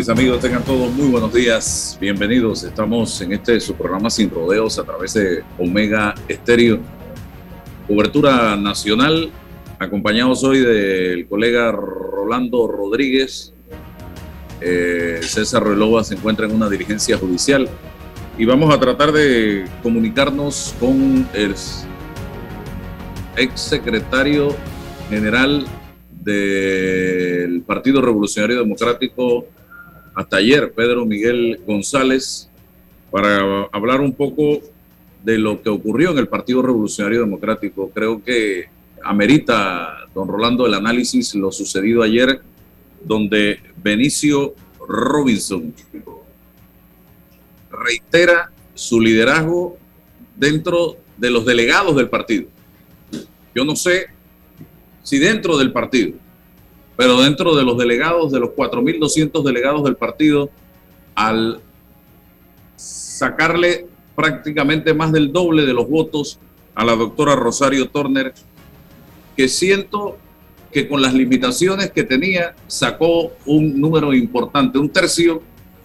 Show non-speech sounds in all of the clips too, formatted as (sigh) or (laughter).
Mis amigos? Tengan todos muy buenos días. Bienvenidos. Estamos en este su programa Sin Rodeos a través de Omega Estéreo. Cobertura nacional, acompañados hoy del colega Rolando Rodríguez. Eh, César Relova se encuentra en una diligencia judicial y vamos a tratar de comunicarnos con el ex secretario general del Partido Revolucionario Democrático, hasta ayer, Pedro Miguel González, para hablar un poco de lo que ocurrió en el Partido Revolucionario Democrático. Creo que amerita, don Rolando, el análisis lo sucedido ayer, donde Benicio Robinson reitera su liderazgo dentro de los delegados del partido. Yo no sé si dentro del partido, pero dentro de los delegados, de los 4.200 delegados del partido, al sacarle prácticamente más del doble de los votos a la doctora Rosario Turner, que siento que con las limitaciones que tenía sacó un número importante, un tercio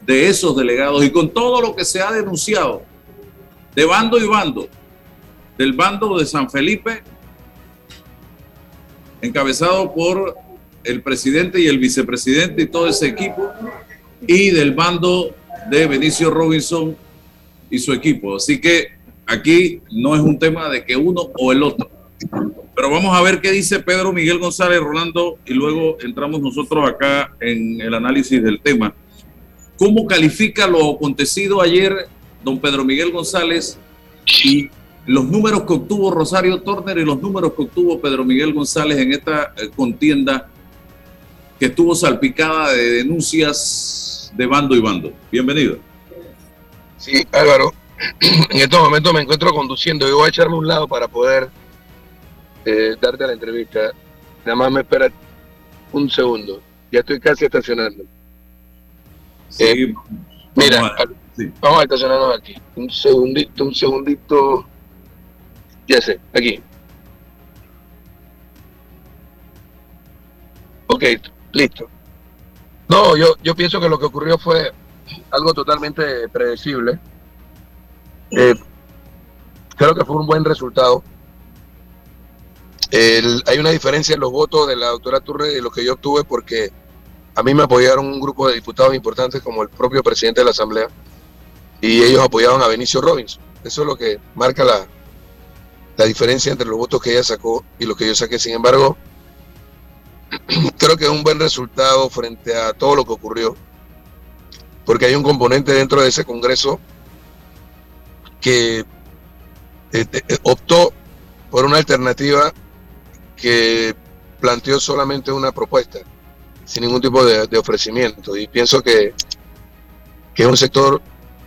de esos delegados. Y con todo lo que se ha denunciado de bando y bando, del bando de San Felipe, encabezado por el presidente y el vicepresidente y todo ese equipo, y del bando de Benicio Robinson y su equipo. Así que aquí no es un tema de que uno o el otro. Pero vamos a ver qué dice Pedro Miguel González Rolando y luego entramos nosotros acá en el análisis del tema. ¿Cómo califica lo acontecido ayer don Pedro Miguel González y los números que obtuvo Rosario Turner y los números que obtuvo Pedro Miguel González en esta eh, contienda que estuvo salpicada de denuncias de bando y bando. Bienvenido. Sí, Álvaro, (clears throat) en estos momentos me encuentro conduciendo y voy a echarme un lado para poder eh, darte la entrevista. Nada más me espera un segundo. Ya estoy casi estacionando. Sí, Eh, Mira, sí. vamos a estacionarnos aquí. Un segundito, un segundito. Ya sé, aquí. Ok, listo. No, yo, yo pienso que lo que ocurrió fue algo totalmente predecible. Eh, creo que fue un buen resultado. El- hay una diferencia en los votos de la doctora Turre de lo que yo obtuve porque a mí me apoyaron un grupo de diputados importantes como el propio presidente de la Asamblea y ellos apoyaban a Benicio Robinson. Eso es lo que marca la, la diferencia entre los votos que ella sacó y los que yo saqué. Sin embargo, (clears throat) creo que es un buen resultado frente a todo lo que ocurrió, porque hay un componente dentro de ese Congreso que eh, eh, optó por una alternativa que planteó solamente una propuesta, sin ningún tipo de, de ofrecimiento. Y pienso que, que es un sector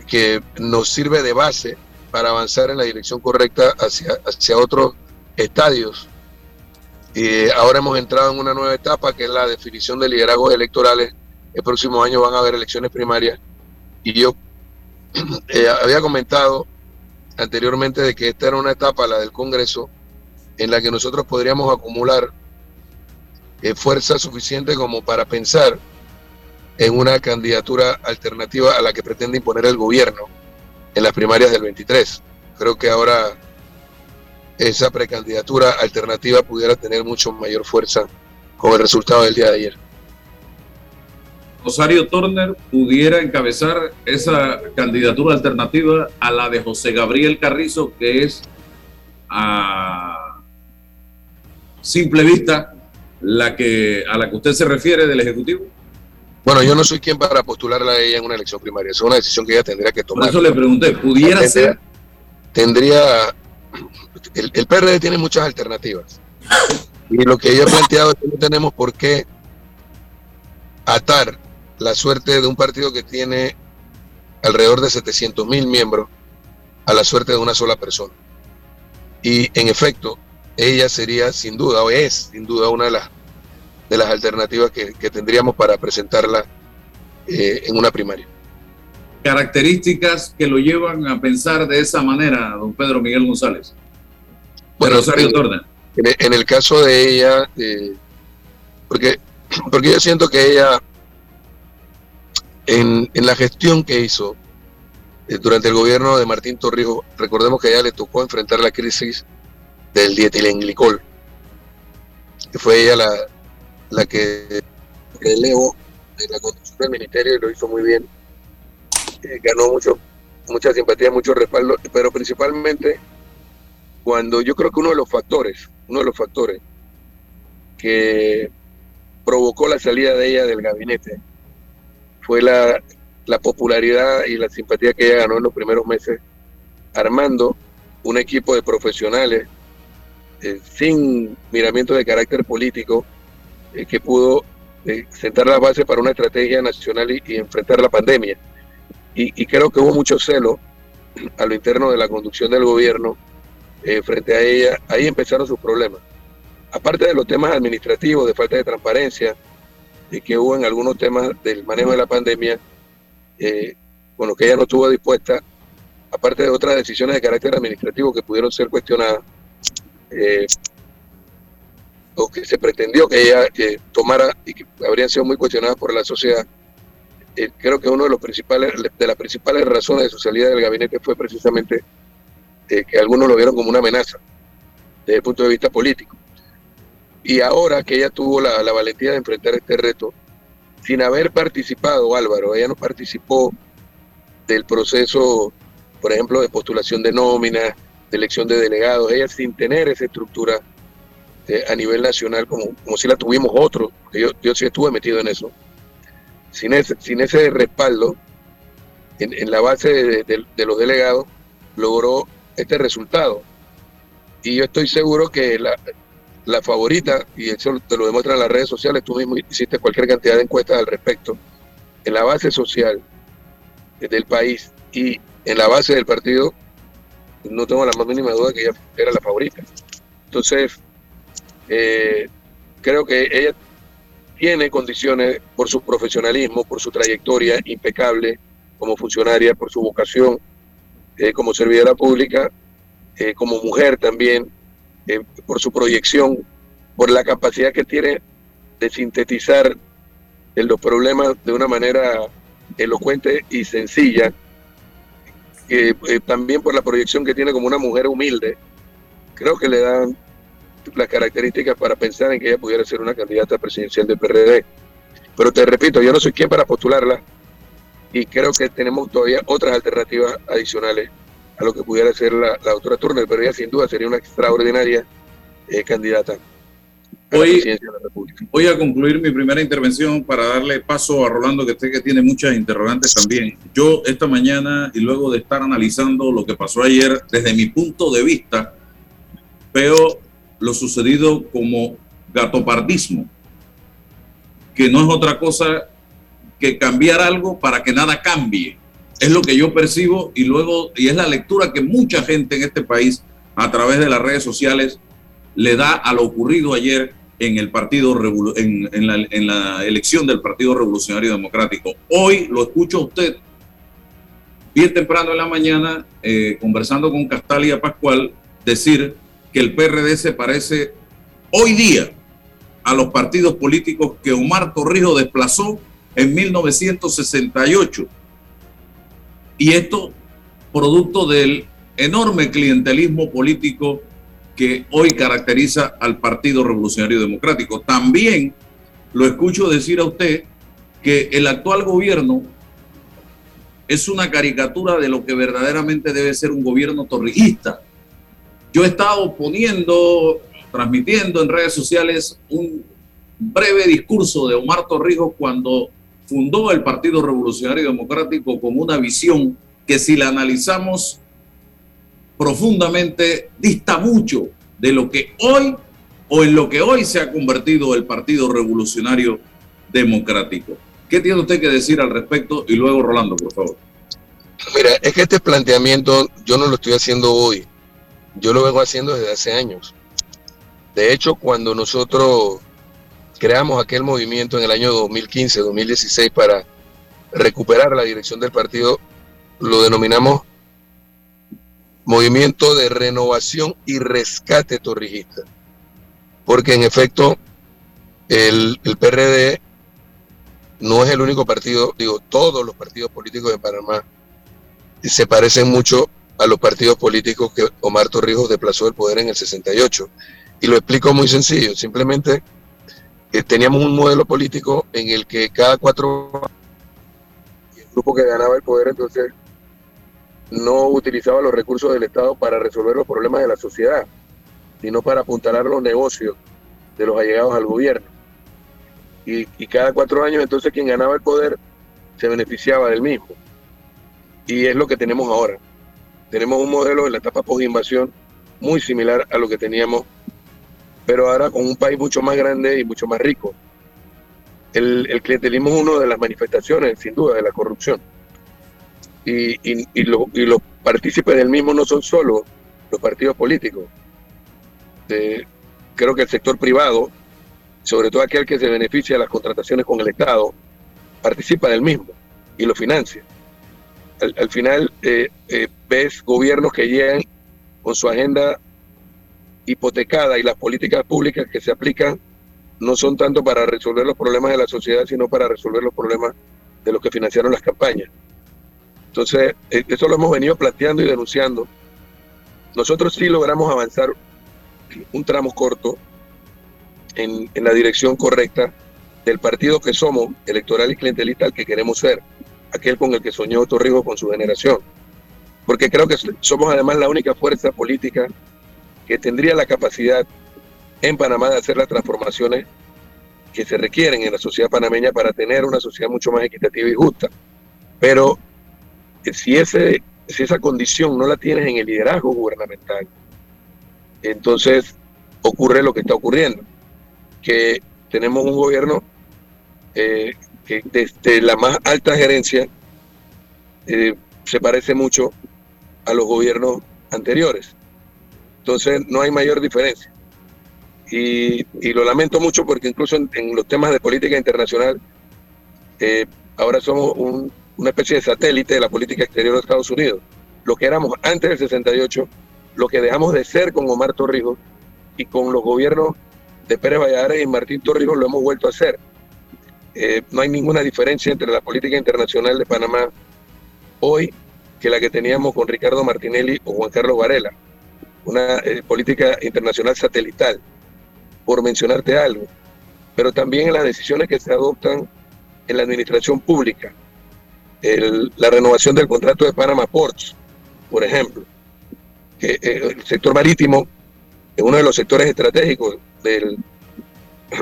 que nos sirve de base para avanzar en la dirección correcta hacia, hacia otros estadios y ahora hemos entrado en una nueva etapa que es la definición de liderazgos electorales. El próximo año van a haber elecciones primarias. Y yo (clears throat) eh, había comentado anteriormente de que esta era una etapa, la del Congreso, en la que nosotros podríamos acumular eh, fuerza suficiente como para pensar en una candidatura alternativa a la que pretende imponer el gobierno en las primarias del 23. Creo que ahora esa precandidatura alternativa pudiera tener mucho mayor fuerza con el resultado del día de ayer. Rosario Turner pudiera encabezar esa candidatura alternativa a la de José Gabriel Carrizo, que es a simple vista la que a la que usted se refiere del Ejecutivo? Bueno, yo no soy quien para postularla a ella en una elección primaria. Es una decisión que ella tendría que tomar. Por eso le pregunté, ¿pudiera ser? Tendría. El, el PRD tiene muchas alternativas. Y lo que yo he planteado es que no tenemos por qué atar la suerte de un partido que tiene alrededor de 700 mil miembros a la suerte de una sola persona. Y en efecto, ella sería sin duda, o es sin duda, una de las, de las alternativas que, tendríamos para presentarla eh, en una primaria. Características que lo llevan a pensar de esa manera, don Pedro Miguel González. Bueno, Rosario Torda. En, el caso de ella, eh, porque, (clears throat) porque yo siento que ella, en, en la gestión que hizo eh, durante el gobierno de Martín Torrijos, recordemos que a ella le tocó enfrentar la crisis del dietilenglicol, que fue ella la, la que elevó en la conducción del ministerio y lo hizo muy bien. Eh, ganó mucho, mucha simpatía, mucho respaldo, pero principalmente cuando yo creo que uno de los factores, uno de los factores que provocó la salida de ella del gabinete fue la, la popularidad y la simpatía que ella ganó en los primeros meses armando un equipo de profesionales eh, sin miramientos de carácter político eh, que pudo sentar la base para una estrategia nacional y, enfrentar la pandemia. Y, creo que hubo mucho celo a lo interno de la conducción del gobierno eh, frente a ella, ahí empezaron sus problemas. Aparte de los temas administrativos, de falta de transparencia, y que hubo en algunos temas del manejo de la pandemia, eh, bueno, que ella no estuvo dispuesta, aparte de otras decisiones de carácter administrativo que pudieron ser cuestionadas, eh, o que se pretendió que ella tomara y que habrían sido muy cuestionadas por la sociedad. Creo que uno de los principales, de las principales razones de su salida del gabinete fue precisamente este, que algunos lo vieron como una amenaza desde el punto de vista político. Y ahora que ella tuvo la, valentía de enfrentar este reto, sin haber participado, Álvaro, ella no participó del proceso, por ejemplo, de postulación de nóminas, de elección de delegados, ella sin tener esa estructura eh, a nivel nacional como, como si la tuvimos otros, yo, yo sí estuve metido en eso, sin ese, sin ese respaldo en, la base de los delegados, logró este resultado. Y yo estoy seguro que la, la favorita, y eso te lo demuestran las redes sociales, tú mismo hiciste cualquier cantidad de encuestas al respecto, en la base social del país y en la base del partido, no tengo la más mínima duda que ella era la favorita. Entonces, eh, creo que ella tiene condiciones por su profesionalismo, por su trayectoria impecable como funcionaria, por su vocación eh, como servidora pública, eh, como mujer también, eh, por su proyección, por la capacidad que tiene de sintetizar los problemas de una manera elocuente y sencilla, también por la proyección que tiene como una mujer humilde, creo que le dan las características para pensar en que ella pudiera ser una candidata presidencial del PRD. Pero te repito, yo no soy quien para postularla, y creo que tenemos todavía otras alternativas adicionales a lo que pudiera ser la, doctora Turner, pero ella sin duda sería una extraordinaria eh, candidata. Hoy, voy a concluir mi primera intervención para darle paso a Rolando, que sé que tiene muchas interrogantes también. Yo esta mañana y luego de estar analizando lo que pasó ayer, desde mi punto de vista, veo lo sucedido como gatopardismo, que no es otra cosa que cambiar algo para que nada cambie. Es lo que yo percibo y luego, y es la lectura que mucha gente en este país a través de las redes sociales le da a lo ocurrido ayer en el partido en, la elección del Partido Revolucionario Democrático. Hoy lo escucho a usted bien temprano en la mañana eh, conversando con Castalia Pascual decir que el PRD se parece hoy día a los partidos políticos que Omar Torrijos desplazó en 1968. Y esto producto del enorme clientelismo político que hoy caracteriza al Partido Revolucionario Democrático. También lo escucho decir a usted que el actual gobierno es una caricatura de lo que verdaderamente debe ser un gobierno torrijista. Yo he estado poniendo, transmitiendo en redes sociales un breve discurso de Omar Torrijos cuando fundó el Partido Revolucionario Democrático con una visión que si la analizamos profundamente dista mucho de lo que hoy o en lo que hoy se ha convertido el Partido Revolucionario Democrático. ¿Qué tiene usted que decir al respecto? Y luego Rolando, por favor. Mira, es que este planteamiento yo no lo estoy haciendo hoy, yo lo vengo haciendo desde hace años. De hecho, cuando nosotros creamos aquel movimiento en el año 2015, 2016 para recuperar la dirección del partido, lo denominamos Movimiento de Renovación y Rescate Torrijista. Porque en efecto, el, el PRD no es el único partido, digo, todos los partidos políticos de Panamá se parecen mucho a los partidos políticos que Omar Torrijos desplazó del poder en el 68. Y lo explico muy sencillo, simplemente que teníamos un modelo político en el que cada cuatro el grupo que ganaba el poder entonces no utilizaba los recursos del Estado para resolver los problemas de la sociedad, sino para apuntalar los negocios de los allegados al gobierno. Y cada cuatro años entonces quien ganaba el poder se beneficiaba del mismo. Y es lo que tenemos ahora. Tenemos un modelo en la etapa post-invasión muy similar a lo que teníamos pero ahora con un país mucho más grande y mucho más rico. El, clientelismo es una de las manifestaciones, sin duda, de la corrupción. Y, y, los partícipes del mismo no son solo los partidos políticos. creo que el sector privado, sobre todo aquel que se beneficia de las contrataciones con el Estado, participa del mismo y lo financia. Al, final eh, eh, ves gobiernos que llegan con su agenda hipotecada y las políticas públicas que se aplican no son tanto para resolver los problemas de la sociedad, sino para resolver los problemas de los que financiaron las campañas. Entonces, eh, eso lo hemos venido planteando y denunciando. Nosotros sí logramos avanzar un tramo corto en, la dirección correcta del partido que somos, electoral y clientelista, al que queremos ser, aquel con el que soñó Torrijos con su generación. Porque creo que somos además la única fuerza política que tendría la capacidad en Panamá de hacer las transformaciones que se requieren en la sociedad panameña para tener una sociedad mucho más equitativa y justa. Pero eh, si, ese, si esa condición no la tienes en el liderazgo gubernamental, entonces ocurre lo que está ocurriendo, que tenemos un gobierno eh, que desde la más alta gerencia eh, se parece mucho a los gobiernos anteriores. Entonces no hay mayor diferencia. Y, lo lamento mucho porque incluso en, los temas de política internacional, eh, ahora somos una especie de satélite de la política exterior de Estados Unidos. Lo que éramos antes del 68, lo que dejamos de ser con Omar Torrijos y con los gobiernos de Pérez Valladares y Martín Torrijos lo hemos vuelto a hacer. Eh, no hay ninguna diferencia entre la política internacional de Panamá hoy que la que teníamos con Ricardo Martinelli o Juan Carlos Varela una eh, política internacional satelital, por mencionarte algo, pero también en las decisiones que se adoptan en la administración pública, la renovación del contrato de Panama Ports, por ejemplo, eh, el sector marítimo es uno de los sectores estratégicos del,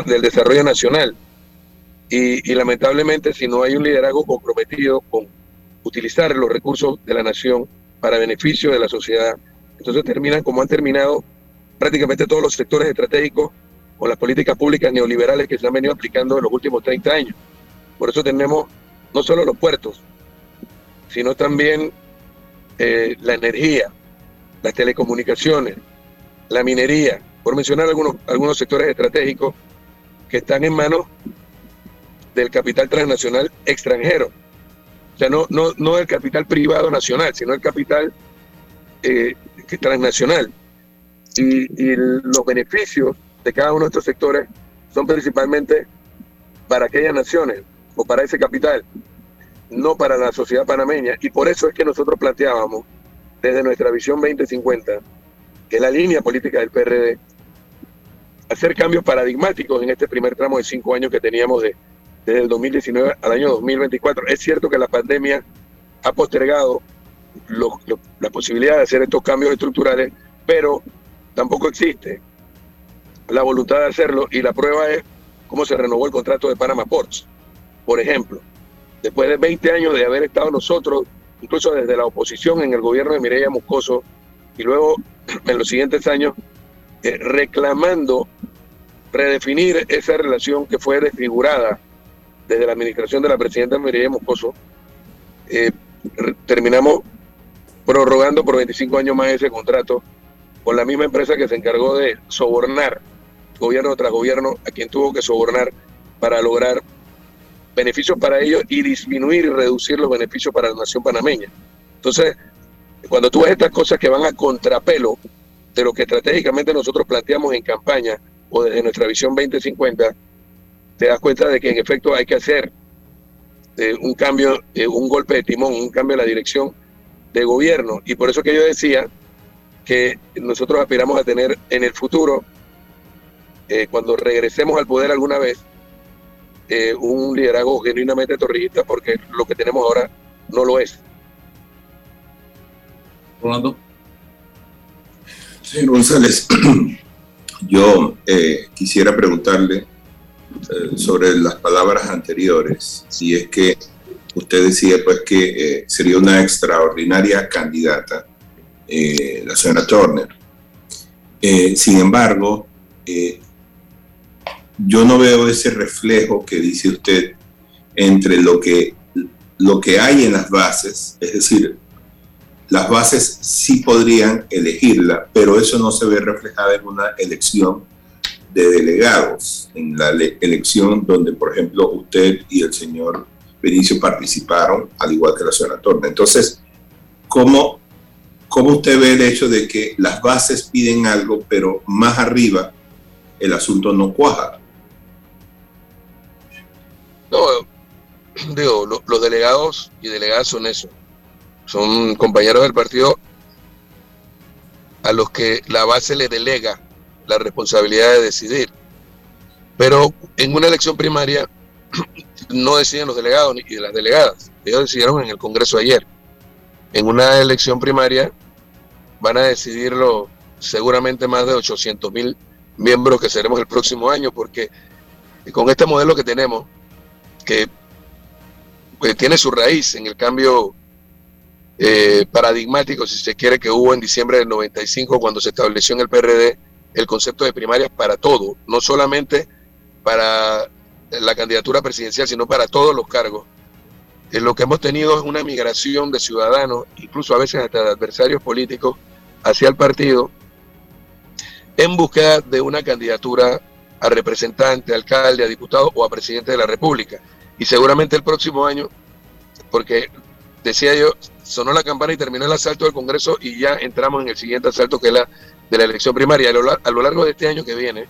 del desarrollo nacional. Y, lamentablemente, si no hay un liderazgo comprometido con utilizar los recursos de la nación para beneficio de la sociedad, entonces terminan como han terminado prácticamente todos los sectores estratégicos con las políticas públicas neoliberales que se han venido aplicando en los últimos 30 años. Por eso tenemos no solo los puertos, sino también eh, la energía, las telecomunicaciones, la minería, por mencionar algunos, algunos sectores estratégicos que están en manos del capital transnacional extranjero. O sea, no, no, no el capital privado nacional, sino el capital eh, transnacional. Y, los beneficios de cada uno de estos sectores son principalmente para aquellas naciones o para ese capital, no para la sociedad panameña. Y por eso es que nosotros planteábamos desde nuestra visión 2050, que es la línea política del PRD, hacer cambios paradigmáticos en este primer tramo de cinco años que teníamos de, desde el 2019 al año 2024. Es cierto que la pandemia ha postergado la posibilidad de hacer estos cambios estructurales, pero tampoco existe la voluntad de hacerlo y la prueba es cómo se renovó el contrato de Panama Ports. Por ejemplo, después de 20 años de haber estado nosotros, incluso desde la oposición en el gobierno de Mireya Moscoso, y luego (clears throat) en los siguientes años eh, reclamando redefinir esa relación que fue desfigurada desde la administración de la presidenta Mireya Moscoso, eh, terminamos prorrogando por 25 años más ese contrato con la misma empresa que se encargó de sobornar gobierno tras gobierno a quien tuvo que sobornar para lograr beneficios para ellos y disminuir y reducir los beneficios para la nación panameña. Entonces, cuando tú ves estas cosas que van a contrapelo de lo que estratégicamente nosotros planteamos en campaña o desde nuestra visión 2050, te das cuenta de que en efecto hay que hacer eh, un cambio, eh, un golpe de timón, un cambio de la dirección de gobierno. Y por eso que yo decía que nosotros aspiramos a tener en el futuro eh, cuando regresemos al poder alguna vez, eh, un liderazgo genuinamente torrijista, porque lo que tenemos ahora no lo es. Rolando. Señor González, (clears throat) yo eh, quisiera preguntarle sobre las palabras anteriores, si es que usted decía pues que sería una extraordinaria candidata la señora Turner. sin embargo, yo no veo ese reflejo que dice usted entre lo que, lo que hay en las bases, es decir, las bases sí podrían elegirla, pero eso no se ve reflejado en una elección de delegados, en la elección donde, por ejemplo, usted y el señor Benicio participaron, al igual que la señora Torna. Entonces, ¿cómo, ¿cómo usted ve el hecho de que las bases piden algo, pero más arriba el asunto no cuaja? No, (clears throat) digo, los delegados y delegadas son eso. Son compañeros del partido a los que la base le delega la responsabilidad de decidir. Pero en una elección primaria (clears throat) no deciden los delegados ni las delegadas. Ellos decidieron en el Congreso ayer. En una elección primaria van a decidirlo seguramente más de 800 mil miembros que seremos el próximo año, porque con este modelo que tenemos, que pues, tiene su raíz en el cambio eh, paradigmático, si se quiere, que hubo en diciembre del 95 cuando se estableció en el PRD el concepto de primarias para todo, no solamente para la candidatura presidencial, sino para todos los cargos. En lo que hemos tenido es una migración de ciudadanos, incluso a veces hasta de adversarios políticos, hacia el partido, en búsqueda de una candidatura a representante, alcalde, a diputado o a presidente de la República y seguramente el próximo año, porque decía yo, sonó la campana y terminó el asalto del Congreso y ya entramos en el siguiente asalto que es la de la elección primaria. A lo, largo de este año que viene,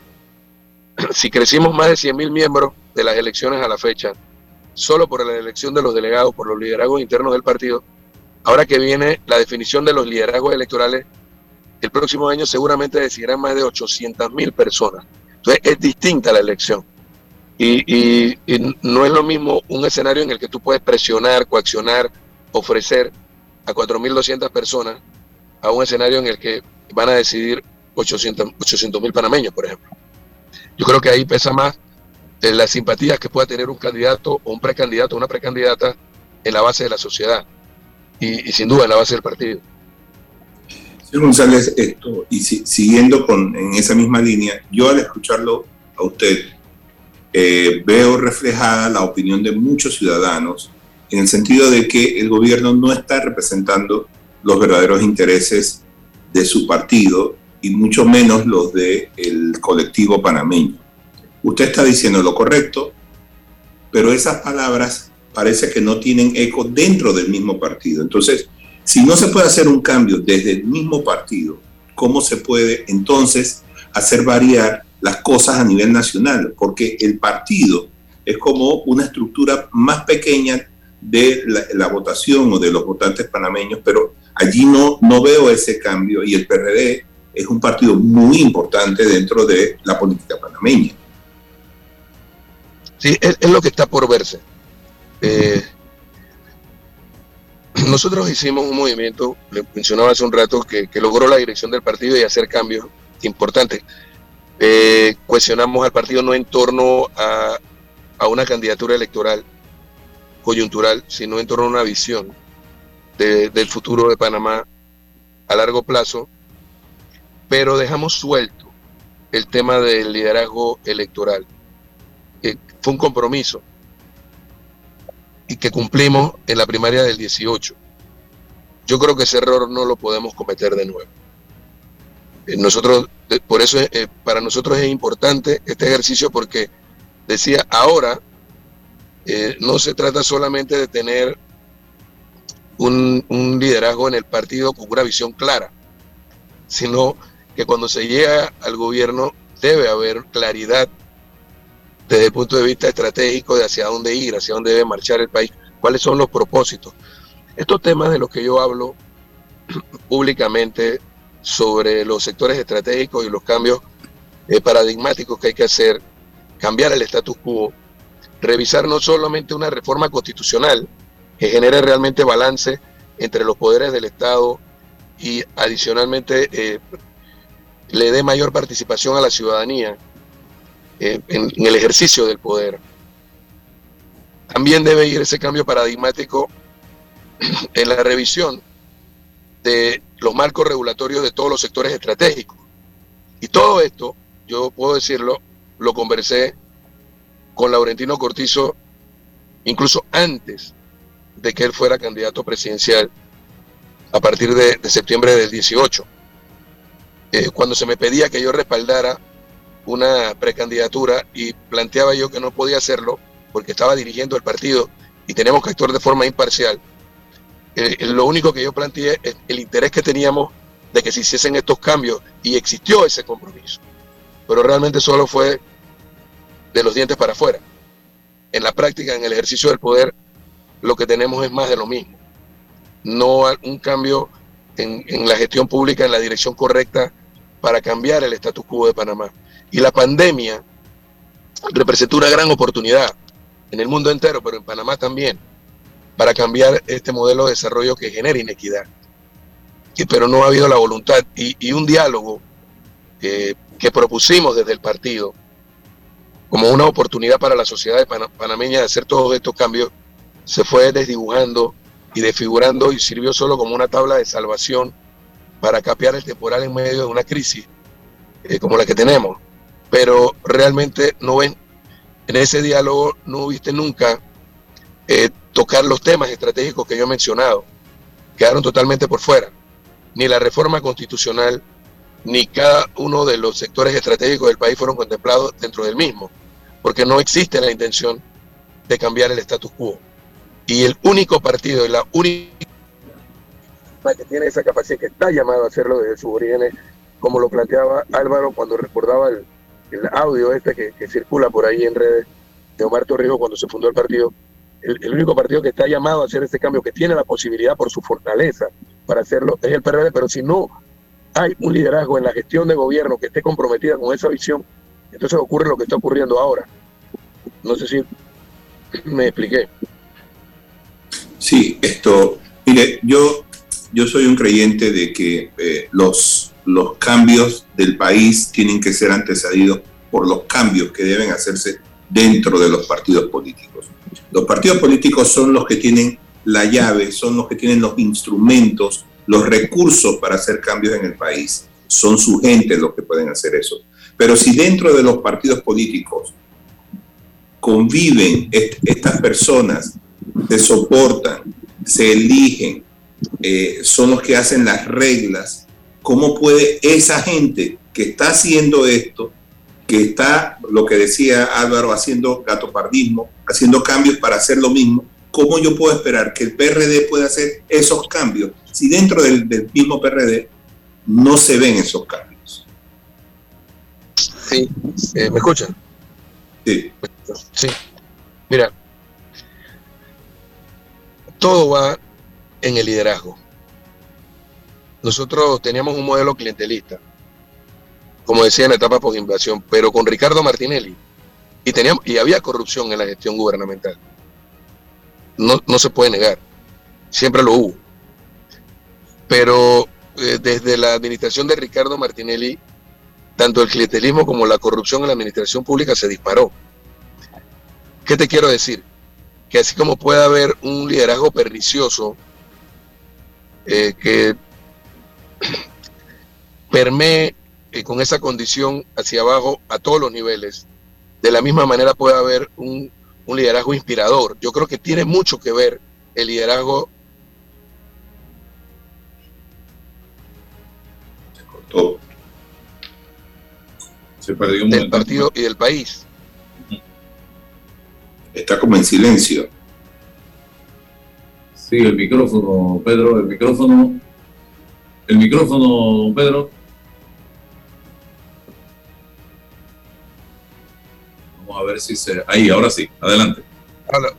(clears throat) si crecimos más de 100 mil miembros de las elecciones a la fecha, solo por la elección de los delegados, por los liderazgos internos del partido, ahora que viene la definición de los liderazgos electorales, el próximo año seguramente decidirán más de 800 mil personas. Entonces es distinta la elección. Y, no es lo mismo un escenario en el que tú puedes presionar, coaccionar, ofrecer a 4.200 personas a un escenario en el que van a decidir 800 mil panameños, por ejemplo. Yo creo que ahí pesa más las simpatías que pueda tener un candidato o un precandidato o una precandidata en la base de la sociedad y, sin duda en la base del partido. Señor González, esto, y siguiendo con, en esa misma línea, yo al escucharlo a usted, eh, veo reflejada la opinión de muchos ciudadanos en el sentido de que el gobierno no está representando los verdaderos intereses de su partido y mucho menos los del colectivo panameño. Usted está diciendo lo correcto, pero esas palabras parece que no tienen eco dentro del mismo partido. Entonces, si no se puede hacer un cambio desde el mismo partido, ¿cómo se puede entonces hacer variar las cosas a nivel nacional, porque el partido es como una estructura más pequeña de la, votación o de los votantes panameños, pero allí no, no veo ese cambio y el PRD es un partido muy importante dentro de la política panameña. Sí, es, lo que está por verse. Eh, nosotros hicimos un movimiento, le mencionaba hace un rato, que, logró la dirección del partido y hacer cambios importantes. Eh, cuestionamos al partido no en torno a, una candidatura electoral coyuntural, sino en torno a una visión del futuro de Panamá a largo plazo, pero dejamos suelto el tema del liderazgo electoral. fue un compromiso y que cumplimos en la primaria del 18. Yo creo que ese error no lo podemos cometer de nuevo. Eh, nosotros, eh, por eso eh, para nosotros es importante este ejercicio porque decía, ahora no se trata solamente de tener un, liderazgo en el partido con una visión clara, sino que cuando se llega al gobierno debe haber claridad desde el punto de vista estratégico de hacia dónde ir, hacia dónde debe marchar el país, cuáles son los propósitos. Estos temas de los que yo hablo (clears throat) públicamente sobre los sectores estratégicos y los cambios eh, paradigmáticos que hay que hacer, cambiar el status quo, revisar no solamente una reforma constitucional que genere realmente balance entre los poderes del Estado y adicionalmente eh, le dé mayor participación a la ciudadanía, en, el ejercicio del poder. También debe ir ese cambio paradigmático (clears throat) en la revisión de los marcos regulatorios de todos los sectores estratégicos. Y todo esto, yo puedo decirlo, lo conversé con Laurentino Cortizo incluso antes de que él fuera candidato presidencial a partir de, septiembre del 18, eh, cuando se me pedía que yo respaldara una precandidatura y planteaba yo que no podía hacerlo porque estaba dirigiendo el partido y tenemos que actuar de forma imparcial. Eh, lo único que yo planteé es el interés que teníamos de que se hiciesen estos cambios y existió ese compromiso. Pero realmente solo fue de los dientes para afuera. En la práctica, en el ejercicio del poder, lo que tenemos es más de lo mismo. No un cambio en, en la gestión pública en la dirección correcta para cambiar el status quo de Panamá. Y la pandemia representó una gran oportunidad en el mundo entero, pero en Panamá también, para cambiar este modelo de desarrollo que genera inequidad. pero no ha habido la voluntad y, un diálogo que propusimos desde el partido como una oportunidad para la sociedad panameña de hacer todos estos cambios, se fue desdibujando y desfigurando y sirvió solo como una tabla de salvación para capear el temporal en medio de una crisis eh, como la que tenemos. Pero realmente no ven, en ese diálogo no viste nunca eh, tocar los temas estratégicos que yo he mencionado, quedaron totalmente por fuera, ni la reforma constitucional, ni cada uno de los sectores estratégicos del país fueron contemplados dentro del mismo, porque no existe la intención de cambiar el status quo. Y el único partido la única que tiene esa capacidad, que está llamado a hacerlo desde sus orígenes, como lo planteaba Álvaro cuando recordaba el, el audio este que, circula por ahí en redes de Omar Torrijos cuando se fundó el partido, el, único partido que está llamado a hacer este cambio, que tiene la posibilidad por su fortaleza para hacerlo, es el PRD, pero si no hay un liderazgo en la gestión de gobierno que esté comprometida con esa visión, entonces ocurre lo que está ocurriendo ahora. No sé si me expliqué. Sí, esto, mire, yo, yo soy un creyente de que eh, los los cambios del país tienen que ser antecedidos por los cambios que deben hacerse dentro de los partidos políticos. Los partidos políticos son los que tienen la llave, son los que tienen los instrumentos, los recursos para hacer cambios en el país. Son su gente los que pueden hacer eso. Pero si dentro de los partidos políticos conviven estas personas, se soportan, se eligen, eh, son los que hacen las reglas ¿Cómo puede esa gente que está haciendo esto, que está, lo que decía Álvaro, haciendo gatopardismo, haciendo cambios para hacer lo mismo, cómo yo puedo esperar que el PRD pueda hacer esos cambios si dentro del, mismo PRD no se ven esos cambios? Sí, eh, ¿me escuchan? Sí. Sí. Mira, todo va en el liderazgo nosotros teníamos un modelo clientelista, como decía en la etapa post-invasión, pero con Ricardo Martinelli Y, teníamos, y había corrupción en la gestión gubernamental. No, no se puede negar. Siempre lo hubo. Pero eh, desde la administración de Ricardo Martinelli, tanto el clientelismo como la corrupción en la administración pública se disparó. ¿Qué te quiero decir? Que así como puede haber un liderazgo pernicioso eh, que (clears throat) permee eh, con esa condición hacia abajo a todos los niveles, de la misma manera puede haber un, un liderazgo inspirador. Yo creo que tiene mucho que ver el liderazgo Se perdió un del partido y del país. Está como en silencio. Sí, el micrófono, Pedro, el micrófono. El micrófono, Pedro. Vamos a ver si se. Ahí, ahora sí, adelante.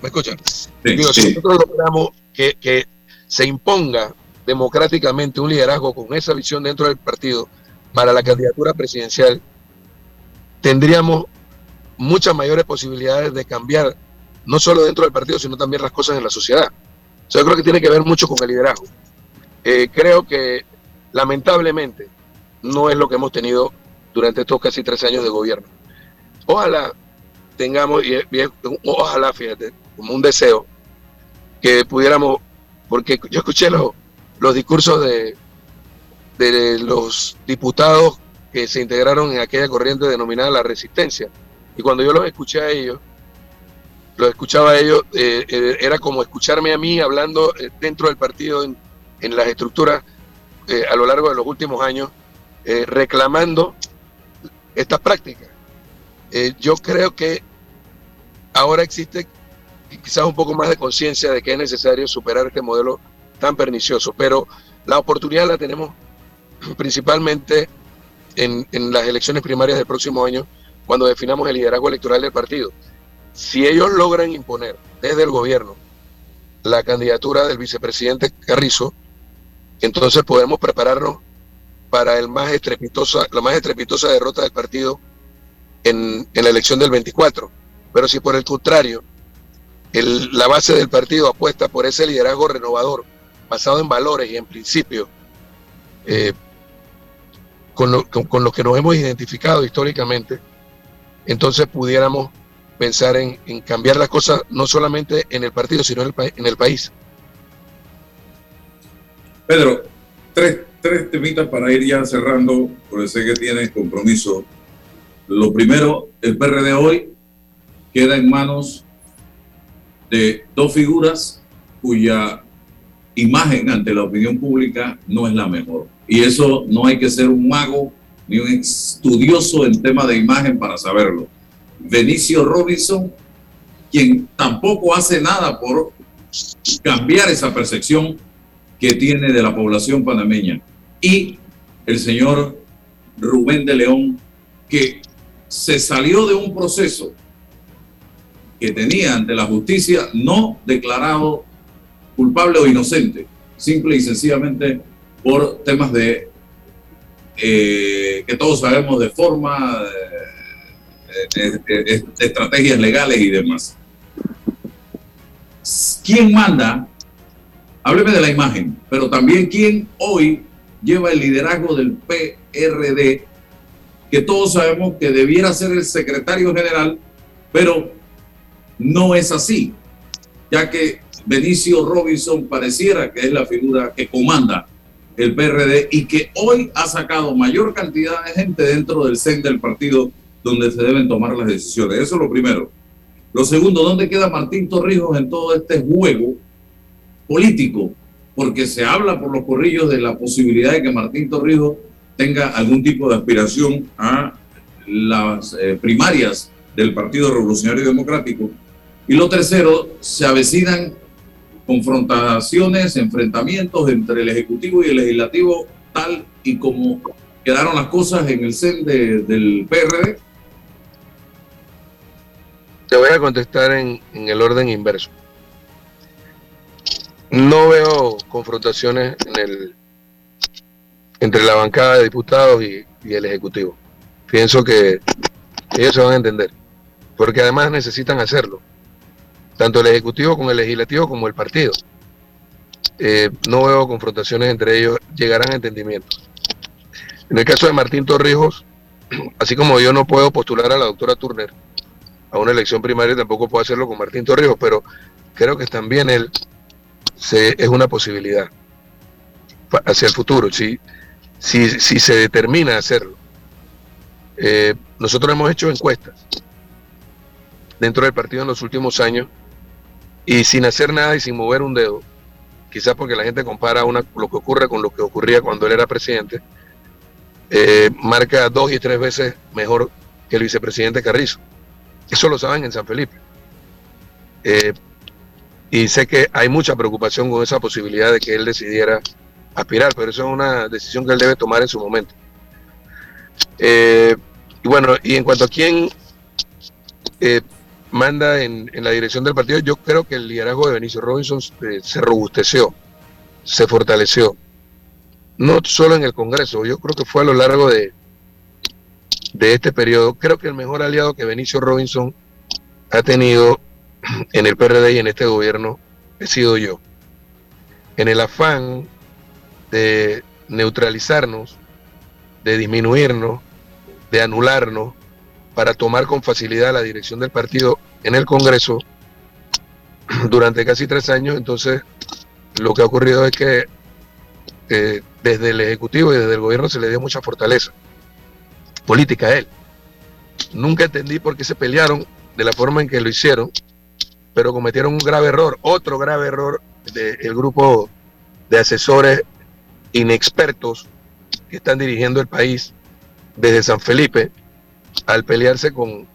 ¿Me escuchan? Digo, Si nosotros logramos que, que se imponga democráticamente un liderazgo con esa visión dentro del partido para la candidatura presidencial, tendríamos muchas mayores posibilidades de cambiar, no solo dentro del partido, sino también las cosas en la sociedad. yo creo que tiene que ver mucho con el liderazgo. Eh, creo que lamentablemente no es lo que hemos tenido durante estos casi tres años de gobierno. Ojalá tengamos, y, ojalá, fíjate, como un deseo, que pudiéramos, porque yo escuché los, los discursos de, de los diputados que se integraron en aquella corriente denominada la resistencia. Y cuando yo los escuché a ellos, los escuchaba a ellos, eh, eh, era como escucharme a mí hablando eh, dentro del partido en, en las estructuras a lo largo de los últimos años, reclamando estas prácticas. yo creo que ahora existe quizás un poco más de conciencia de que es necesario superar este modelo tan pernicioso, pero la oportunidad la tenemos (clears throat) principalmente en, las elecciones primarias del próximo año, cuando definamos el liderazgo electoral del partido. Si ellos logran imponer desde el gobierno la candidatura del vicepresidente Carrizo, entonces podemos prepararnos para la más estrepitosa derrota del partido en, la elección del 24. Pero si por el contrario, la base del partido apuesta por ese liderazgo renovador, basado en valores y en principios, eh, con lo, con, que nos hemos identificado históricamente, entonces pudiéramos pensar en, cambiar las cosas no solamente en el partido, sino en el, en el país. Pedro, tres, tres temitas para ir ya cerrando, porque sé que tienes compromiso. Lo primero, el PRD hoy queda en manos de dos figuras cuya imagen ante la opinión pública no es la mejor. Y eso no hay que ser un mago ni un estudioso en tema de imagen para saberlo. Benicio Robinson, quien tampoco hace nada por cambiar esa percepción que tiene de la población panameña. Y el señor Rubén de León, que se salió de un proceso que tenía ante la justicia no declarado culpable o inocente, simple y sencillamente por temas de eh, que todos sabemos de forma, de, estrategias legales y demás. ¿Quién manda? Hábleme de la imagen, pero también quién hoy lleva el liderazgo del PRD, que todos sabemos que debiera ser el secretario general, pero no es así, ya que Benicio Robinson pareciera que es la figura que comanda el PRD y que hoy ha sacado mayor cantidad de gente dentro del CEN del partido donde se deben tomar las decisiones. Eso es lo primero. Lo segundo, ¿dónde queda Martín Torrijos en todo este juego político? Porque se habla por los corrillos de la posibilidad de que Martín Torrijos tenga algún tipo de aspiración a las eh, primarias del Partido Revolucionario Democrático. Y lo tercero, se avecinan confrontaciones, enfrentamientos entre el Ejecutivo y el Legislativo, tal y como quedaron las cosas en el CEN del PRD? Te voy a contestar en, el orden inverso. No veo confrontaciones en el, entre la bancada de diputados y, el Ejecutivo. Pienso que ellos se van a entender. porque además necesitan hacerlo, tanto el Ejecutivo como el Legislativo como el partido. Eh, no veo confrontaciones entre ellos, llegarán a entendimiento. En el caso de Martín Torrijos, (clears throat) así como yo no puedo postular a la doctora Turner a una elección primaria, tampoco puedo hacerlo con Martín Torrijos, pero creo que también él es una posibilidad hacia el futuro, si, si, si se determina hacerlo. Eh, nosotros hemos hecho encuestas dentro del partido en los últimos años y sin hacer nada y sin mover un dedo, quizás porque la gente compara una, lo que ocurre con lo que ocurría cuando él era presidente, eh, marca dos y tres veces mejor que el vicepresidente Carrizo. Eso lo saben en San Felipe. Eh, y sé que hay mucha preocupación con esa posibilidad de que él decidiera aspirar, pero eso es una decisión que él debe tomar en su momento. Eh, y bueno, y en cuanto a quién manda en, la dirección del partido, yo creo que el liderazgo de Benicio Robinson se robusteció, se fortaleció no solo en el Congreso, yo creo que fue a lo largo de, de este periodo. Creo que el mejor aliado que Benicio Robinson ha tenido en el PRD y en este gobierno he sido yo. En el afán de neutralizarnos, de disminuirnos, de anularnos, para tomar con facilidad la dirección del partido en el Congreso durante casi tres años, entonces lo que ha ocurrido es que desde el Ejecutivo y desde el gobierno se le dio mucha fortaleza política él. Nunca entendí por qué se pelearon de la forma en que lo hicieron, pero cometieron un grave error, otro grave error del grupo de asesores inexpertos que están dirigiendo el país desde San Felipe al pelearse con,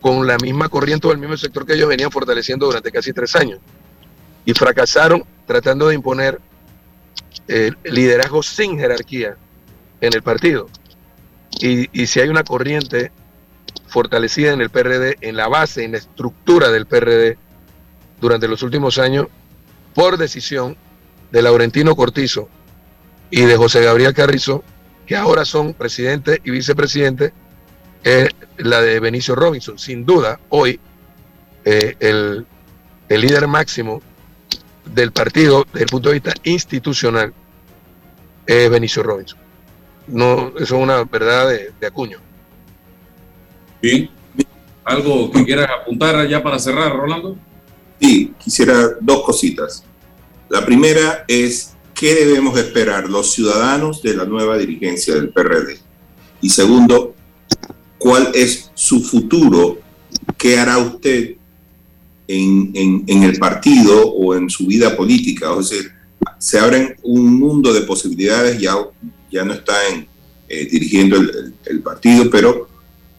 con la misma corriente o el mismo sector que ellos venían fortaleciendo durante casi tres años. Y fracasaron tratando de imponer eh, liderazgo sin jerarquía en el partido. Y, si hay una corriente fortalecida en el PRD, en la base, en la estructura del PRD, durante los últimos años, por decisión de Laurentino Cortizo y de José Gabriel Carrizo, que ahora son presidente y vicepresidente, es la de Benicio Robinson. Sin duda, hoy eh, el, el líder máximo del partido desde el punto de vista institucional es Benicio Robinson. No, eso es una verdad de, acuño. Bien. ¿Algo que quieras apuntar ya para cerrar, Rolando? Sí, quisiera dos cositas. La primera es, ¿qué debemos esperar los ciudadanos de la nueva dirigencia del PRD? Y segundo, ¿cuál es su futuro? ¿Qué hará usted en, el partido o en su vida política. Es decir, se abren un mundo de posibilidades, ya, ya no está eh, dirigiendo el, partido, pero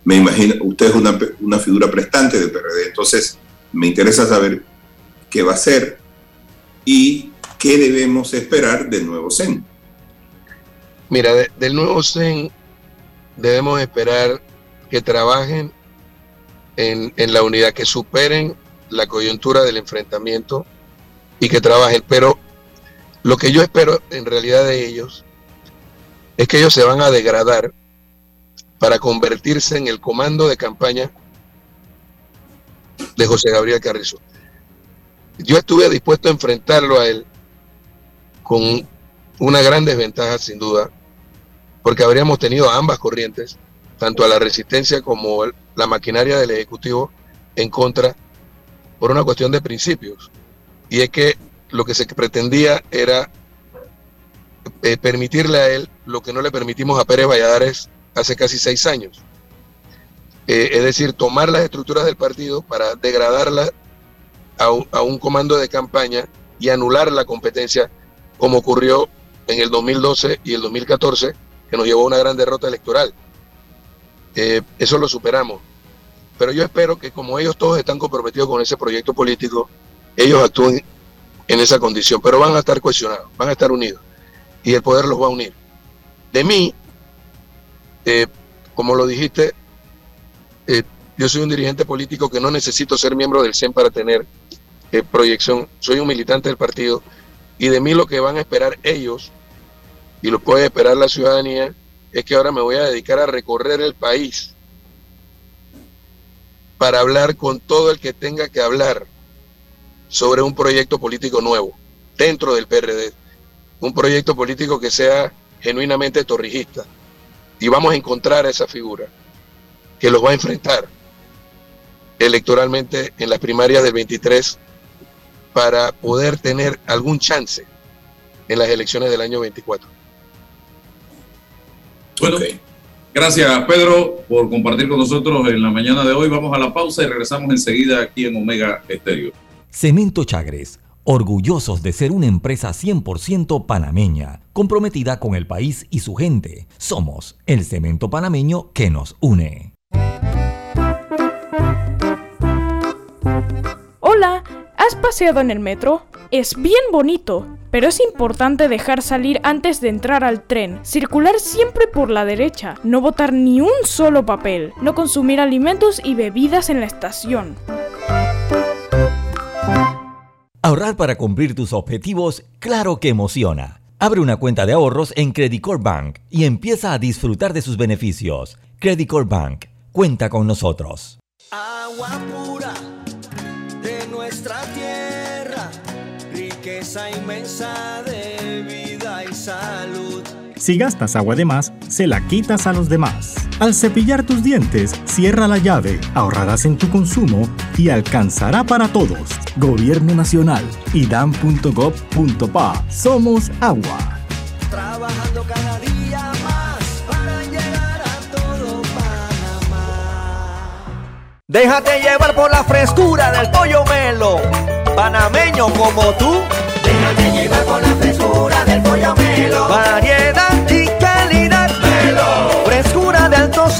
me imagino, usted es una, figura prestante del PRD, entonces me interesa saber qué va a hacer y qué debemos esperar del nuevo CEN. Mira, del nuevo CEN debemos esperar que trabajen en, en la unidad, que superen la coyuntura del enfrentamiento y que trabajen. Pero lo que yo espero en realidad de ellos es que ellos se van a degradar para convertirse en el comando de campaña de José Gabriel Carrizo. Yo estuve dispuesto a enfrentarlo a él con una gran desventaja sin duda, porque habríamos tenido ambas corrientes, tanto a la resistencia como la maquinaria del Ejecutivo, en contra por una cuestión de principios. Y es que lo que se pretendía era eh, permitirle a él lo que no le permitimos a Pérez Valladares hace casi seis años. Eh, es decir, tomar las estructuras del partido para degradarlas a, a, un comando de campaña y anular la competencia, como ocurrió en el 2012 y el 2014, que nos llevó a una gran derrota electoral. Eh, eso lo superamos. Pero yo espero que como ellos todos están comprometidos con ese proyecto político, ellos actúen en esa condición, pero van a estar cohesionados, van a estar unidos y el poder los va a unir. De mí, eh, como lo dijiste, eh, yo soy un dirigente político que no necesito ser miembro del CEN para tener eh, proyección, soy un militante del partido y de mí lo que van a esperar ellos y lo puede esperar la ciudadanía es que ahora me voy a dedicar a recorrer el país para hablar con todo el que tenga que hablar sobre un proyecto político nuevo dentro del PRD. Un proyecto político que sea genuinamente torrijista. Y vamos a encontrar a esa figura que los va a enfrentar electoralmente en las primarias del 23 para poder tener algún chance en las elecciones del año 24. Bueno, gracias Pedro por compartir con nosotros en la mañana de hoy. Vamos a la pausa y regresamos enseguida aquí en Omega Estéreo. Cemento Chagres, orgullosos de ser una empresa 100% panameña, comprometida con el país y su gente. Somos el cemento panameño que nos une. Hola, ¿has paseado en el metro? Es bien bonito, pero es importante dejar salir antes de entrar al tren, circular siempre por la derecha, no botar ni un solo papel, no consumir alimentos y bebidas en la estación. Ahorrar para cumplir tus objetivos, claro que emociona. Abre una cuenta de ahorros en Credit Bank y empieza a disfrutar de sus beneficios. Credit Bank, cuenta con nosotros. Agua pura de nuestra tierra, riqueza inmensa de vida y salud. Si gastas agua de más, se la quitas a los demás. Al cepillar tus dientes, cierra la llave, ahorrarás en tu consumo y alcanzará para todos. Gobierno Nacional, idam.gov.pa. Somos agua. Trabajando cada día más para llegar a todo Panamá. Déjate llevar por la frescura del pollo melo, panameño como tú. Déjate llevar por la frescura del pollo melo. Variedad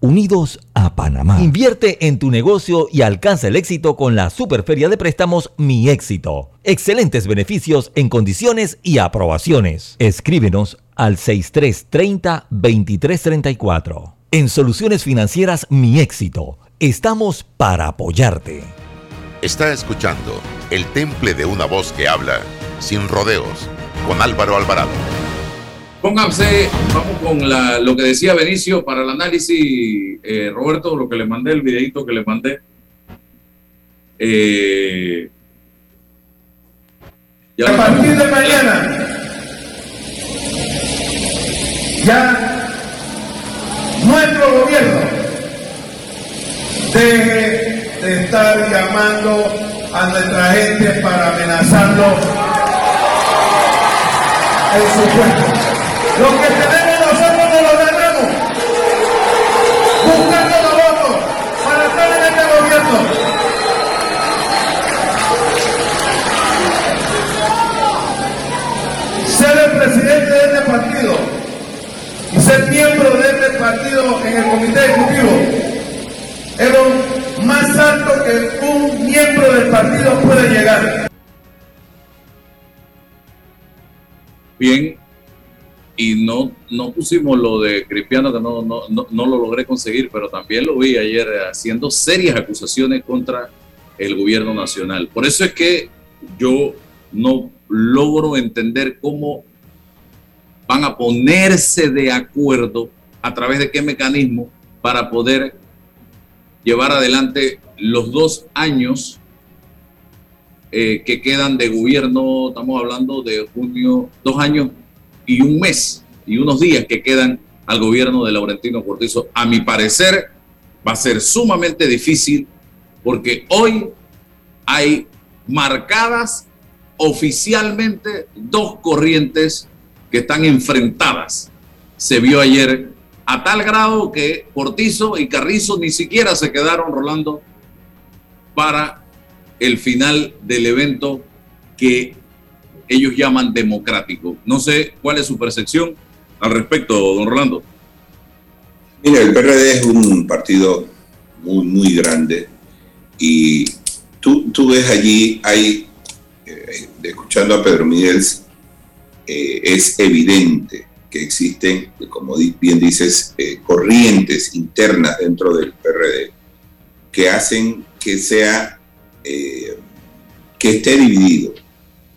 unidos a Panamá. Invierte en tu negocio y alcanza el éxito con la Superferia de Préstamos Mi Éxito. Excelentes beneficios en condiciones y aprobaciones. Escríbenos al 6330-2334. En Soluciones Financieras Mi Éxito, estamos para apoyarte. Está escuchando El Temple de una voz que habla sin rodeos con Álvaro Alvarado. Pónganse, vamos con la, lo que decía Benicio para el análisis, eh, Roberto, lo que le mandé, el videito que le mandé. Eh, a partir de mañana, ya nuestro gobierno deje de estar llamando a nuestra gente para amenazarlo en su puesto. Lo que tenemos nosotros no lo ganamos. Buscando los votos para estar en este gobierno. Ser el presidente de este partido y ser miembro de este partido en el comité ejecutivo es lo más alto que un miembro del partido puede llegar. Bien, y no, no pusimos lo de Cristiano, que no, no, no, lo logré conseguir, pero también lo vi ayer haciendo serias acusaciones contra el gobierno nacional. Por eso es que yo no logro entender cómo van a ponerse de acuerdo a través de qué mecanismo para poder llevar adelante los dos años eh, que quedan de gobierno, estamos hablando de junio, dos años y un mes y unos días que quedan al gobierno de Laurentino Cortizo, a mi parecer, va a ser sumamente difícil porque hoy hay marcadas oficialmente dos corrientes que están enfrentadas. Se vio ayer a tal grado que Cortizo y Carrizo ni siquiera se quedaron rolando para el final del evento que ellos llaman democrático. No sé cuál es su percepción al respecto, don Rolando. Mira, el PRD es un partido muy, muy grande y tú, tú ves allí, hay, eh, escuchando a Pedro Miguel, eh, es evidente que existen, como bien dices, eh, corrientes internas dentro del PRD que hacen que sea, que esté dividido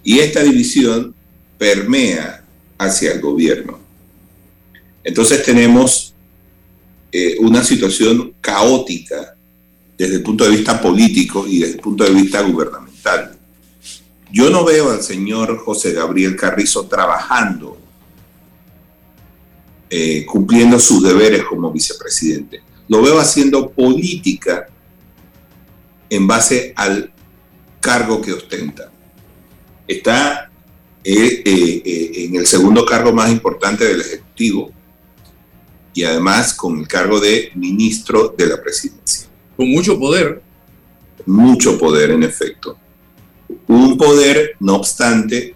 y esta división permea hacia el gobierno. Entonces tenemos eh, una situación caótica desde el punto de vista político y desde el punto de vista gubernamental. Yo no veo al señor José Gabriel Carrizo trabajando, eh, cumpliendo sus deberes como vicepresidente. Lo veo haciendo política en base al cargo que ostenta está eh, eh, eh, en el segundo cargo más importante del Ejecutivo y además con el cargo de ministro de la presidencia. Con mucho poder. Mucho poder, en efecto. Un poder, no obstante,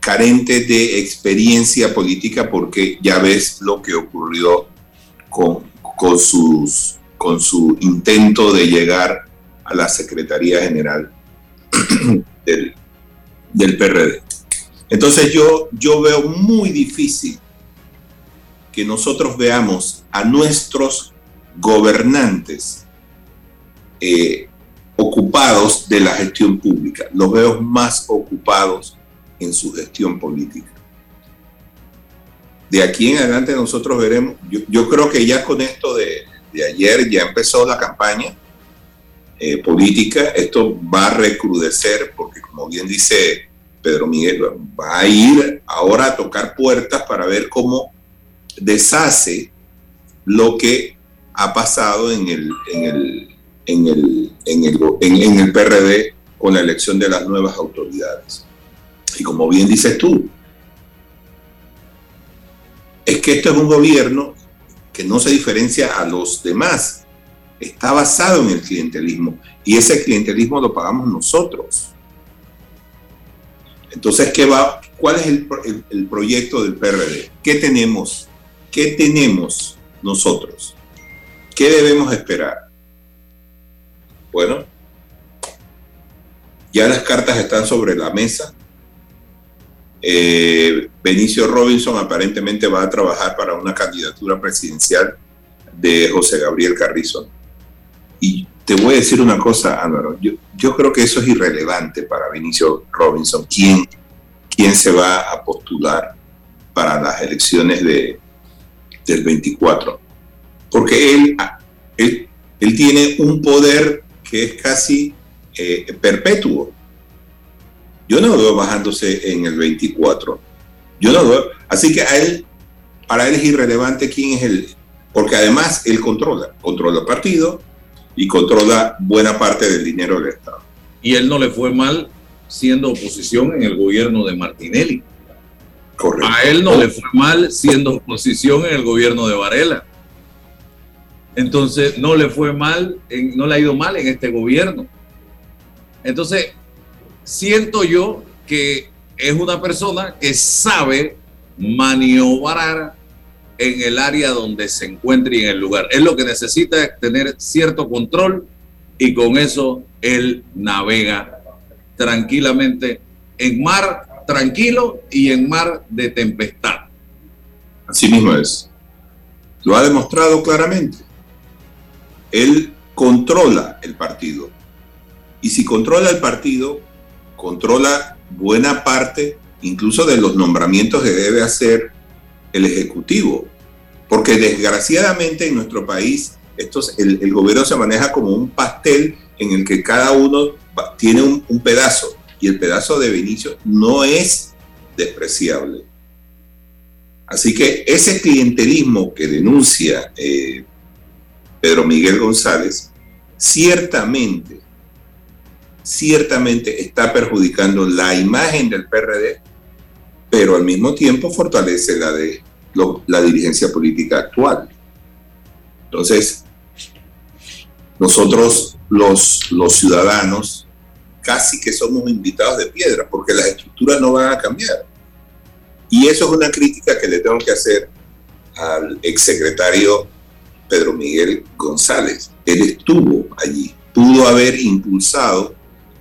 carente de experiencia política porque ya ves lo que ocurrió con, con, sus, con su intento de llegar a la Secretaría General (clears throat) del, del PRD. Entonces yo, yo veo muy difícil que nosotros veamos a nuestros gobernantes eh, ocupados de la gestión pública. Los veo más ocupados en su gestión política. De aquí en adelante nosotros veremos, yo, creo que ya con esto de, de ayer ya empezó la campaña eh, política, esto va a recrudecer porque como bien dice Pedro Miguel, va a ir ahora a tocar puertas para ver cómo deshace lo que ha pasado en el, en el, en el, en el, en el PRD con la elección de las nuevas autoridades. Y como bien dices tú, es que esto es un gobierno que no se diferencia a los demás está basado en el clientelismo y ese clientelismo lo pagamos nosotros. Entonces, ¿qué va? ¿cuál es el, proyecto del PRD? ¿Qué tenemos? ¿Qué tenemos nosotros? ¿Qué debemos esperar? Bueno, ya las cartas están sobre la mesa. Eh, Benicio Robinson aparentemente va a trabajar para una candidatura presidencial de José Gabriel Carrizo. Y te voy a decir una cosa, Álvaro. Yo, yo creo que eso es irrelevante para Benicio Robinson. ¿Quién, quién se va a postular para las elecciones de, del 24? Porque él, él, él tiene un poder que es casi eh, perpetuo. Yo no lo veo bajándose en el 24. Yo no lo veo. Así que a él, para él es irrelevante quién es el, porque además él controla, controla el partido y controla buena parte del dinero del Estado. Y él no le fue mal siendo oposición en el gobierno de Martinelli. Correcto. A él no le fue mal siendo oposición en el gobierno de Varela. Entonces no le fue mal, no le ha ido mal en este gobierno. Entonces, siento yo que es una persona que sabe maniobrar en el área donde se encuentre y en el lugar. Es lo que necesita es tener cierto control y con eso él navega tranquilamente en mar tranquilo y en mar de tempestad. Así mismo es. Lo ha demostrado claramente. Él controla el partido. Y si controla el partido, controla buena parte incluso de los nombramientos que debe hacer el Ejecutivo. Porque desgraciadamente en nuestro país el, gobierno se maneja como un pastel en el que cada uno tiene un, un pedazo y el pedazo de Benicio no es despreciable. Así que ese clientelismo que denuncia eh, Pedro Miguel González, ciertamente, ciertamente está perjudicando la imagen del PRD, pero al mismo tiempo fortalece la de la dirigencia política actual. Entonces, nosotros los, los ciudadanos casi que somos invitados de piedra, porque las estructuras no van a cambiar. Y eso es una crítica que le tengo que hacer al exsecretario Pedro Miguel González. Él estuvo allí, pudo haber impulsado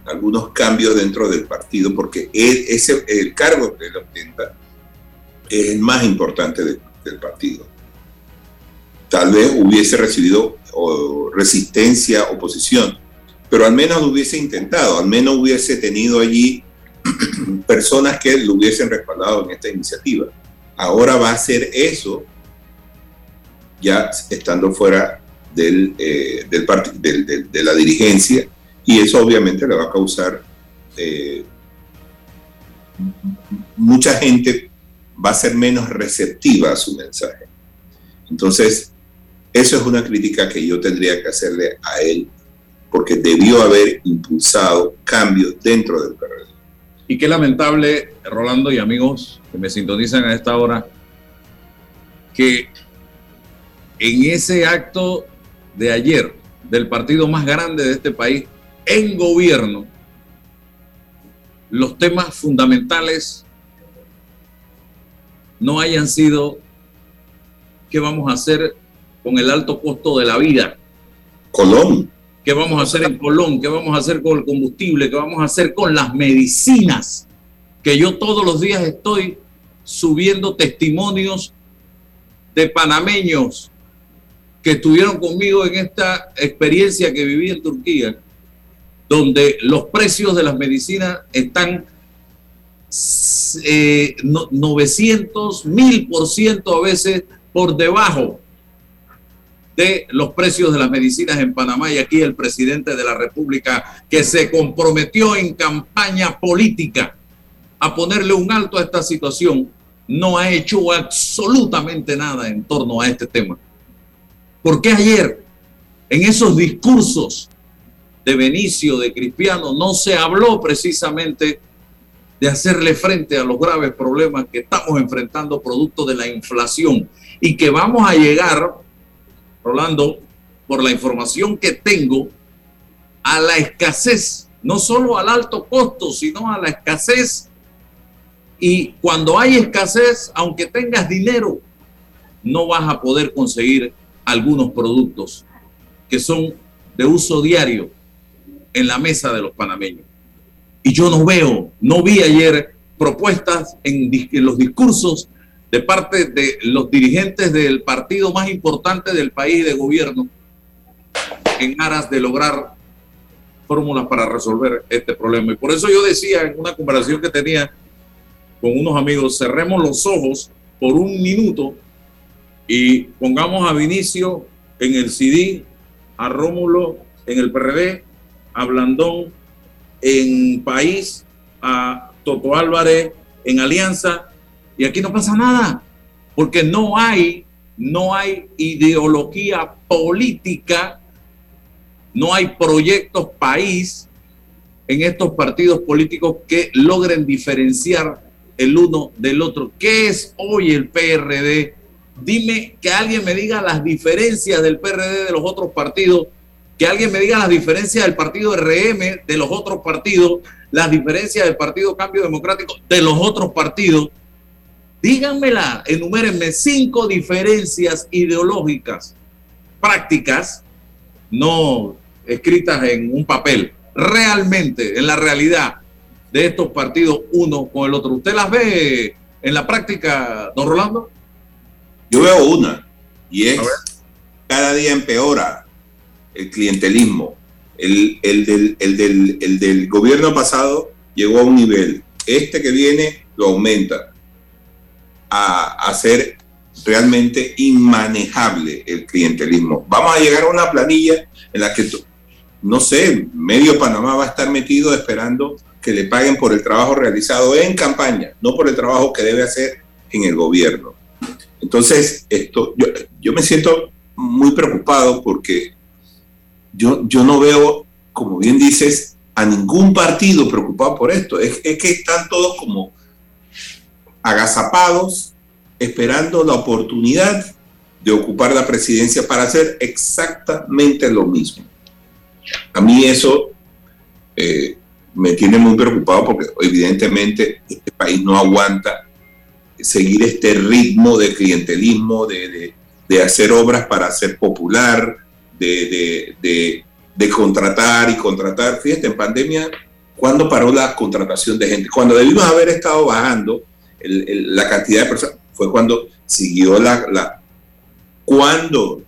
algunos cambios dentro del partido, porque él, ese, el cargo que él ostenta es el más importante de, del partido. Tal vez hubiese recibido resistencia, oposición, pero al menos hubiese intentado, al menos hubiese tenido allí (clears throat) personas que lo hubiesen respaldado en esta iniciativa. Ahora va a hacer eso ya estando fuera del, eh, de la dirigencia y eso obviamente le va a causar eh, mucha gente va a ser menos receptiva a su mensaje. Entonces, eso es una crítica que yo tendría que hacerle a él porque debió haber impulsado cambios dentro del PRD. Y qué lamentable, Rolando y amigos que me sintonizan a esta hora, que en ese acto de ayer del partido más grande de este país en gobierno, los temas fundamentales no hayan sido qué vamos a hacer con el alto costo de la vida. Colón. Qué vamos a hacer en Colón, qué vamos a hacer con el combustible, qué vamos a hacer con las medicinas, que yo todos los días estoy subiendo testimonios de panameños que estuvieron conmigo en esta experiencia que viví en Turquía, donde los precios de las medicinas están eh, 900, 1000 por ciento a veces por debajo de los precios de las medicinas en Panamá y aquí el presidente de la República que se comprometió en campaña política a ponerle un alto a esta situación, no ha hecho absolutamente nada en torno a este tema. Porque ayer, en esos discursos de Benicio, de Cristiano, no se habló precisamente de hacerle frente a los graves problemas que estamos enfrentando producto de la inflación y que vamos a llegar Rolando, por la información que tengo, a la escasez, no solo al alto costo, sino a la escasez. Y cuando hay escasez, aunque tengas dinero, no vas a poder conseguir algunos productos que son de uso diario en la mesa de los panameños. Y yo no veo, no vi ayer propuestas en, en los discursos de parte de los dirigentes del partido más importante del país de gobierno en aras de lograr fórmulas para resolver este problema. Y por eso yo decía en una conversación que tenía con unos amigos, cerremos los ojos por un minuto y pongamos a Vinicio en el CD, a Rómulo en el PRD, a Blandón en País, a Toto Álvarez en Alianza, y aquí no pasa nada, porque no hay, no hay ideología política, no hay proyectos país en estos partidos políticos que logren diferenciar el uno del otro. ¿Qué es hoy el PRD? Dime que alguien me diga las diferencias del PRD de los otros partidos, que alguien me diga las diferencias del partido RM de los otros partidos, las diferencias del Partido Cambio Democrático de los otros partidos. Díganmela, enumérenme cinco diferencias ideológicas, prácticas, no escritas en un papel, realmente, en la realidad de estos partidos uno con el otro. ¿Usted las ve en la práctica, don Rolando? Yo veo una, y es cada día empeora el clientelismo. El, del, el, del, gobierno pasado llegó a un nivel. Este que viene lo aumenta a, a ser realmente inmanejable el clientelismo. Vamos a llegar a una planilla en la que, no sé, medio Panamá va a estar metido esperando que le paguen por el trabajo realizado en campaña, no por el trabajo que debe hacer en el gobierno. Entonces, esto, yo, yo me siento muy preocupado porque yo, yo no veo, como bien dices, a ningún partido preocupado por esto. Es, es que están todos como agazapados, esperando la oportunidad de ocupar la presidencia para hacer exactamente lo mismo. A mí eso eh, me tiene muy preocupado porque evidentemente este país no aguanta seguir este ritmo de clientelismo, de, hacer obras para ser popular, de, contratar y contratar. Fíjate, en pandemia, ¿cuándo paró la contratación de gente? Cuando debimos haber estado bajando la cantidad de personas, fue cuando siguió la, la cuando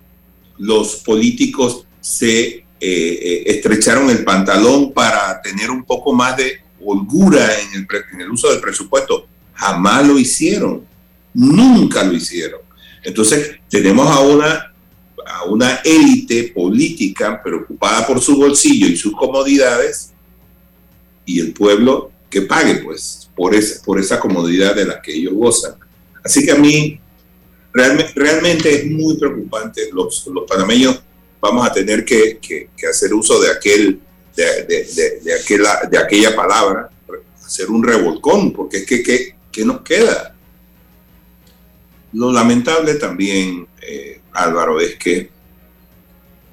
los políticos se eh, eh, estrecharon el pantalón para tener un poco más de holgura en el, en el uso del presupuesto. Jamás lo hicieron, nunca lo hicieron. Entonces tenemos a una, a una élite política preocupada por su bolsillo y sus comodidades y el pueblo que pague pues por esa, por esa comodidad de la que ellos gozan. Así que a mí realmente, es muy preocupante. Los, los panameños vamos a tener que, hacer uso de, aquel, de, aquella, de aquella palabra, hacer un revolcón, porque es que ¿qué nos queda? Lo lamentable también, eh, Álvaro, es que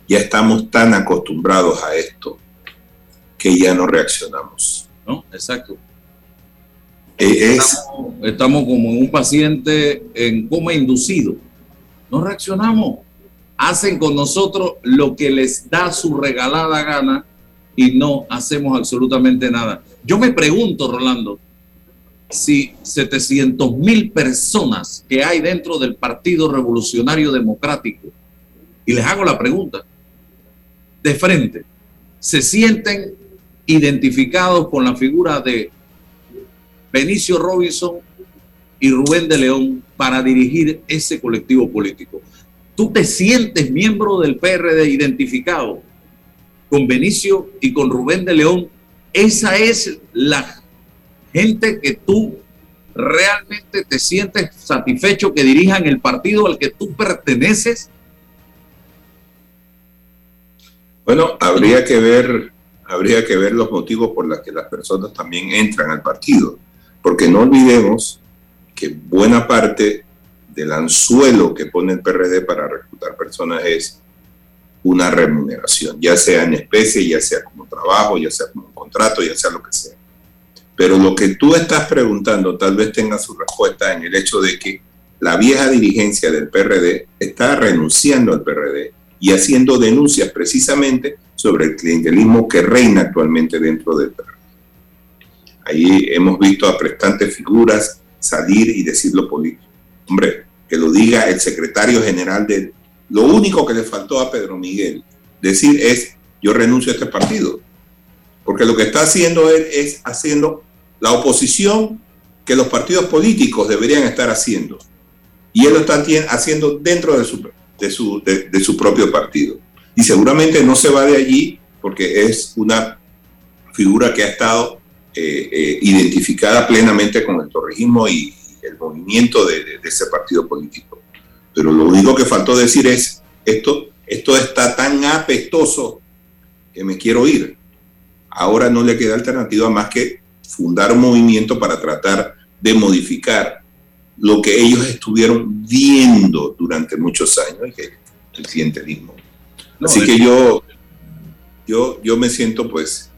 ya estamos tan acostumbrados a esto que ya no reaccionamos. ¿No? Exacto. Eh, estamos, estamos como un paciente en coma inducido. No reaccionamos hacen con nosotros lo que les da su regalada gana y no hacemos absolutamente nada. Yo me pregunto, Rolando, si 700 mil personas que hay dentro del Partido Revolucionario Democrático, y les hago la pregunta, de frente, se sienten identificados con la figura de Benicio Robinson y Rubén de León para dirigir ese colectivo político tú te sientes miembro del PRD identificado con Benicio y con Rubén de León, esa es la gente que tú realmente te sientes satisfecho que dirijan el partido al que tú perteneces? Bueno, habría que ver, habría que ver los motivos por los que las personas también entran al partido, porque no olvidemos que buena parte del anzuelo que pone el PRD para reclutar personas es una remuneración, ya sea en especie, ya sea como trabajo, ya sea como contrato, ya sea lo que sea. Pero lo que tú estás preguntando tal vez tenga su respuesta en el hecho de que la vieja dirigencia del PRD está renunciando al PRD y haciendo denuncias precisamente sobre el clientelismo que reina actualmente dentro del PRD. Ahí hemos visto a prestantes figuras salir y decir lo político Hombre, que lo diga el secretario general de... Lo único que le faltó a Pedro Miguel decir es, yo renuncio a este partido. Porque lo que está haciendo él es haciendo la oposición que los partidos políticos deberían estar haciendo. Y él lo está haciendo dentro de su, de su, de, su propio partido. Y seguramente no se va de allí porque es una figura que ha estado eh, eh, identificada plenamente con el torrijismo y, el movimiento de, de, ese partido político. Pero lo único que faltó decir es, esto, esto está tan apestoso que me quiero ir. Ahora no le queda alternativa más que fundar un movimiento para tratar de modificar lo que ellos estuvieron viendo durante muchos años, que el clientelismo. Así que yo, yo, yo me siento pues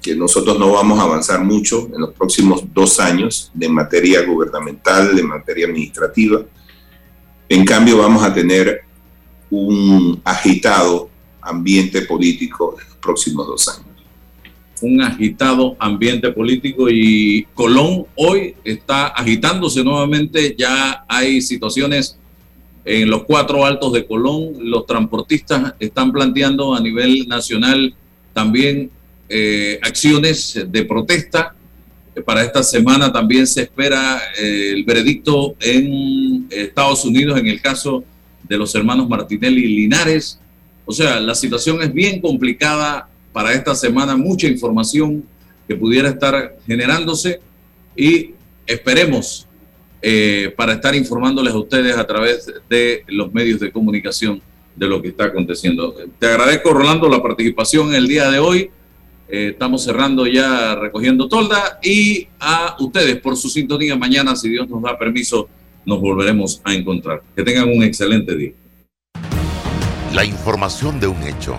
que nosotros no vamos a avanzar mucho en los próximos dos años de materia gubernamental, de materia administrativa. En cambio, vamos a tener un agitado ambiente político en los próximos dos años un agitado ambiente político y Colón hoy está agitándose nuevamente, ya hay situaciones en los cuatro altos de Colón, los transportistas están planteando a nivel nacional también eh, acciones de protesta. Para esta semana también se espera eh, el veredicto en Estados Unidos en el caso de los hermanos Martinelli y Linares. O sea, la situación es bien complicada para esta semana mucha información que pudiera estar generándose y esperemos eh, para estar informándoles a ustedes a través de los medios de comunicación de lo que está aconteciendo. Te agradezco, Rolando, la participación en el día de hoy. Eh, estamos cerrando ya recogiendo tolda y a ustedes por su sintonía. Mañana, si Dios nos da permiso, nos volveremos a encontrar. Que tengan un excelente día. La información de un hecho